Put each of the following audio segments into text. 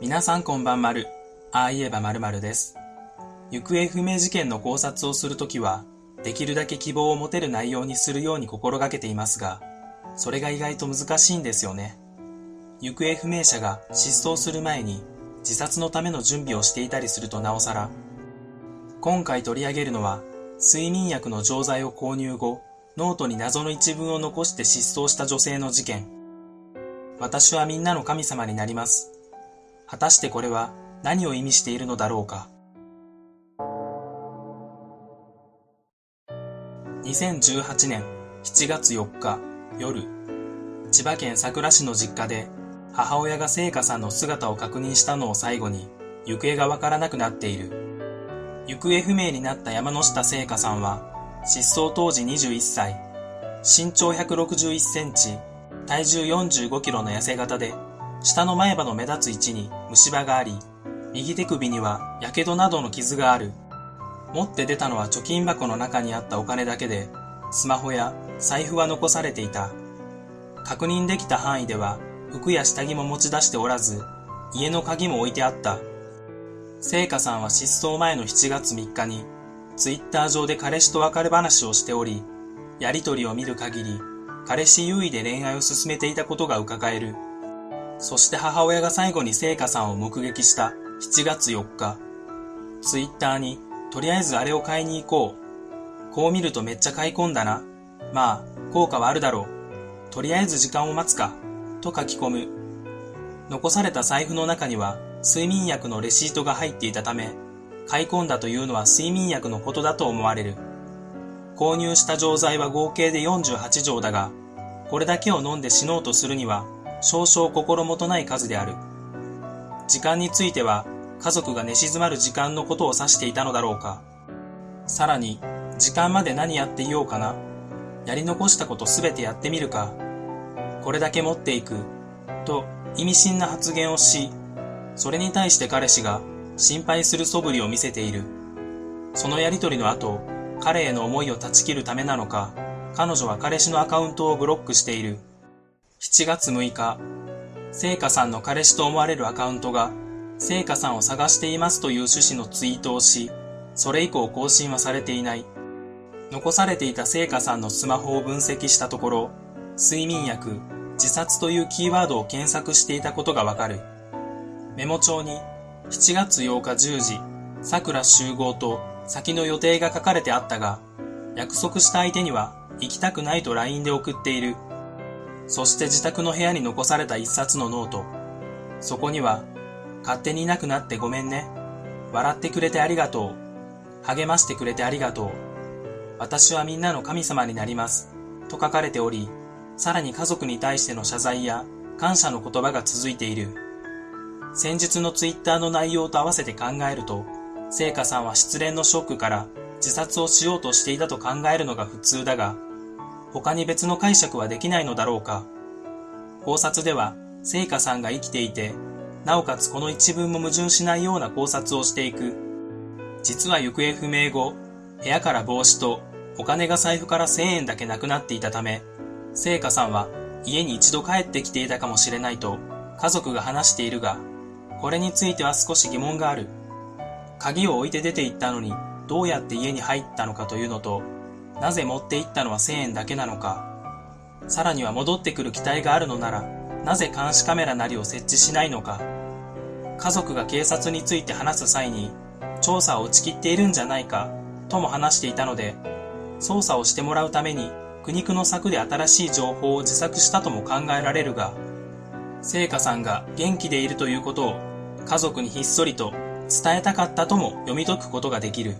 皆さんこんばんまる。ああ言えばまるまるです。行方不明事件の考察をするときは、できるだけ希望を持てる内容にするように心がけていますが、それが意外と難しいんですよね。行方不明者が失踪する前に自殺のための準備をしていたりするとなおさら。今回取り上げるのは、睡眠薬の錠剤を購入後、ノートに謎の一文を残して失踪した女性の事件。私はみんなの神様になります。果たしてこれは何を意味しているのだろうか。2018年7月4日夜、千葉県佐倉市の実家で母親が聖華さんの姿を確認したのを最後に行方がわからなくなっている。行方不明になった山下聖華さんは失踪当時21歳、身長161センチ、体重45キロの痩せ型で、下の前歯の目立つ位置に虫歯があり、右手首には火傷などの傷がある。持って出たのは貯金箱の中にあったお金だけで、スマホや財布は残されていた。確認できた範囲では、服や下着も持ち出しておらず、家の鍵も置いてあった。聖華さんは失踪前の7月3日に、ツイッター上で彼氏と別れ話をしており、やりとりを見る限り、彼氏優位で恋愛を進めていたことが伺える。そして母親が最後に聖華さんを目撃した7月4日、ツイッターに、とりあえずあれを買いに行こう。こう見るとめっちゃ買い込んだな。まあ、効果はあるだろう。とりあえず時間を待つか。と書き込む。残された財布の中には、睡眠薬のレシートが入っていたため、買い込んだというのは睡眠薬のことだと思われる。購入した錠剤は合計で48錠だが、これだけを飲んで死のうとするには、少々心もとない数である。時間については、家族が寝静まる時間のことを指していたのだろうか。さらに、時間まで何やっていようかな。やり残したことすべてやってみるか。これだけ持っていく。と、意味深な発言をし、それに対して彼氏が心配する素振りを見せている。そのやりとりの後、彼への思いを断ち切るためなのか、彼女は彼氏のアカウントをブロックしている。7月6日、聖華さんの彼氏と思われるアカウントが、聖華さんを探していますという趣旨のツイートをし、それ以降更新はされていない。残されていた聖華さんのスマホを分析したところ、睡眠薬、自殺というキーワードを検索していたことがわかる。メモ帳に、7月8日10時、桜集合と先の予定が書かれてあったが、約束した相手には行きたくないと LINE で送っている。そして自宅の部屋に残された一冊のノート。そこには、勝手にいなくなってごめんね。笑ってくれてありがとう。励ましてくれてありがとう。私はみんなの神様になります。と書かれており、さらに家族に対しての謝罪や感謝の言葉が続いている。先日のツイッターの内容と合わせて考えると、聖華さんは失恋のショックから自殺をしようとしていたと考えるのが普通だが、他に別の解釈はできないのだろうか。考察では、聖華さんが生きていて、なおかつこの一文も矛盾しないような考察をしていく。実は行方不明後、部屋から帽子とお金が財布から1000円だけなくなっていたため、聖華さんは家に一度帰ってきていたかもしれないと家族が話しているが、これについては少し疑問がある。鍵を置いて出て行ったのにどうやって家に入ったのかというのと、なぜ持って行ったのは1000円だけなのか。さらには戻ってくる期待があるのなら、なぜ監視カメラなりを設置しないのか。家族が警察について話す際に、調査を打ち切っているんじゃないか、とも話していたので、捜査をしてもらうために苦肉の策で新しい情報を自作したとも考えられるが、聖華さんが元気でいるということを家族にひっそりと伝えたかったとも読み解くことができる。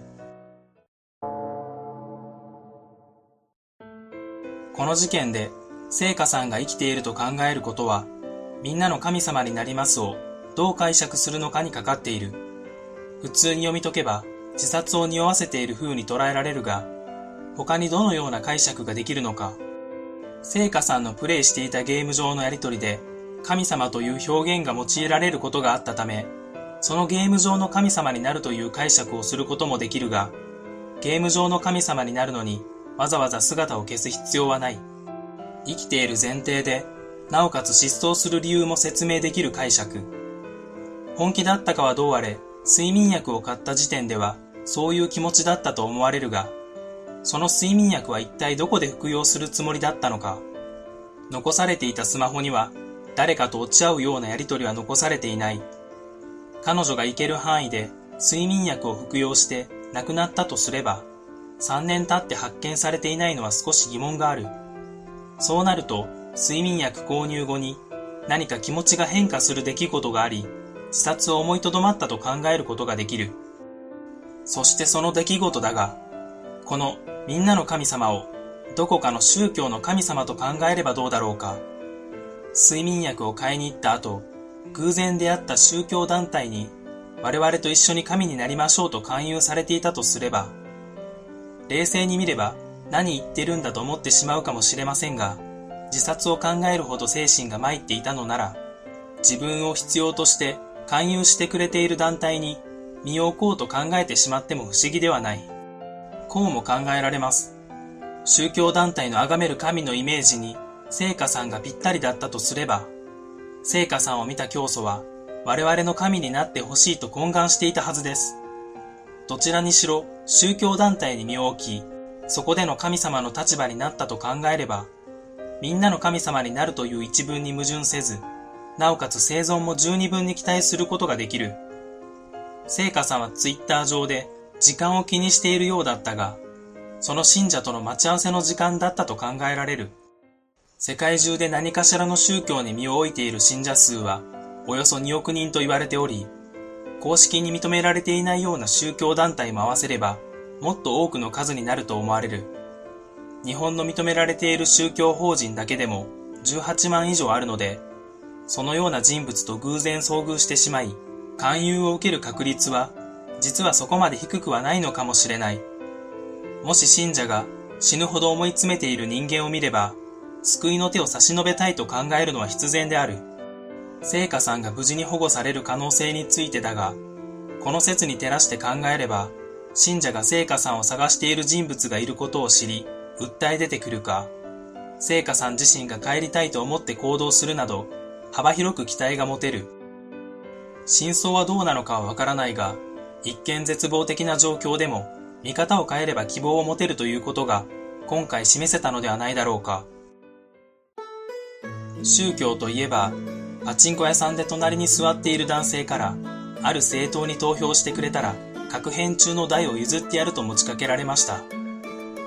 この事件で聖華さんが生きていると考えることは、みんなの神様になりますをどう解釈するのかにかかっている。普通に読み解けば自殺を匂わせている風に捉えられるが、他にどのような解釈ができるのか。聖華さんのプレイしていたゲーム上のやりとりで、神様という表現が用いられることがあったため、そのゲーム上の神様になるという解釈をすることもできるが、ゲーム上の神様になるのにわざわざ姿を消す必要はない。生きている前提で、なおかつ失踪する理由も説明できる解釈。本気だったかはどうあれ、睡眠薬を買った時点では、そういう気持ちだったと思われるが、その睡眠薬は一体どこで服用するつもりだったのか。残されていたスマホには、誰かと落ち合うようなやりとりは残されていない。彼女が行ける範囲で睡眠薬を服用して亡くなったとすれば、3年経って発見されていないのは少し疑問がある。そうなると、睡眠薬購入後に何か気持ちが変化する出来事があり、自殺を思いとどまったと考えることができる。そしてその出来事だが、このみんなの神様をどこかの宗教の神様と考えればどうだろうか。睡眠薬を買いに行った後、偶然出会った宗教団体に我々と一緒に神になりましょうと勧誘されていたとすれば、冷静に見れば何言ってるんだと思ってしまうかもしれませんが、自殺を考えるほど精神が参っていたのなら、自分を必要として勧誘してくれている団体に身を置こうと考えてしまっても不思議ではない。こうも考えられます。宗教団体の崇める神のイメージに聖火さんがぴったりだったとすれば、聖火さんを見た教祖は我々の神になってほしいと懇願していたはずです。どちらにしろ宗教団体に身を置き、そこでの神様の立場になったと考えれば、みんなの神様になるという一文に矛盾せず、なおかつ生存も十二分に期待することができる。聖火さんはツイッター上で時間を気にしているようだったが、その信者との待ち合わせの時間だったと考えられる。世界中で何かしらの宗教に身を置いている信者数はおよそ2億人と言われており、公式に認められていないような宗教団体も合わせれば、もっと多くの数になると思われる。日本の認められている宗教法人だけでも18万以上あるので、そのような人物と偶然遭遇してしまい、勧誘を受ける確率は、実はそこまで低くはないのかもしれない。もし信者が死ぬほど思い詰めている人間を見れば、救いの手を差し伸べたいと考えるのは必然である。聖火さんが無事に保護される可能性についてだが、この説に照らして考えれば、信者が聖火さんを探している人物がいることを知り、訴え出てくるか、聖火さん自身が帰りたいと思って行動するなど、幅広く期待が持てる。真相はどうなのかはわからないが、一見絶望的な状況でも、見方を変えれば希望を持てるということが、今回示せたのではないだろうか。宗教といえば、パチンコ屋さんで隣に座っている男性から、ある政党に投票してくれたら、確変中の台を譲ってやると持ちかけられました。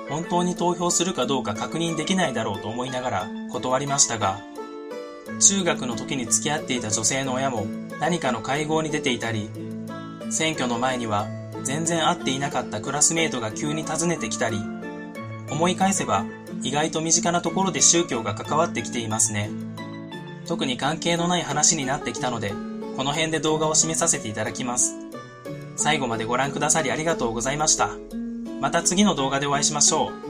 本当に投票するかどうか確認できないだろうと思いながら断りましたが、中学の時に付き合っていた女性の親も何かの会合に出ていたり、選挙の前には全然会っていなかったクラスメートが急に訪ねてきたり、思い返せば意外と身近なところで宗教が関わってきていますね。特に関係のない話になってきたので、この辺で動画を締めさせていただきます。最後までご覧くださりありがとうございました。また次の動画でお会いしましょう。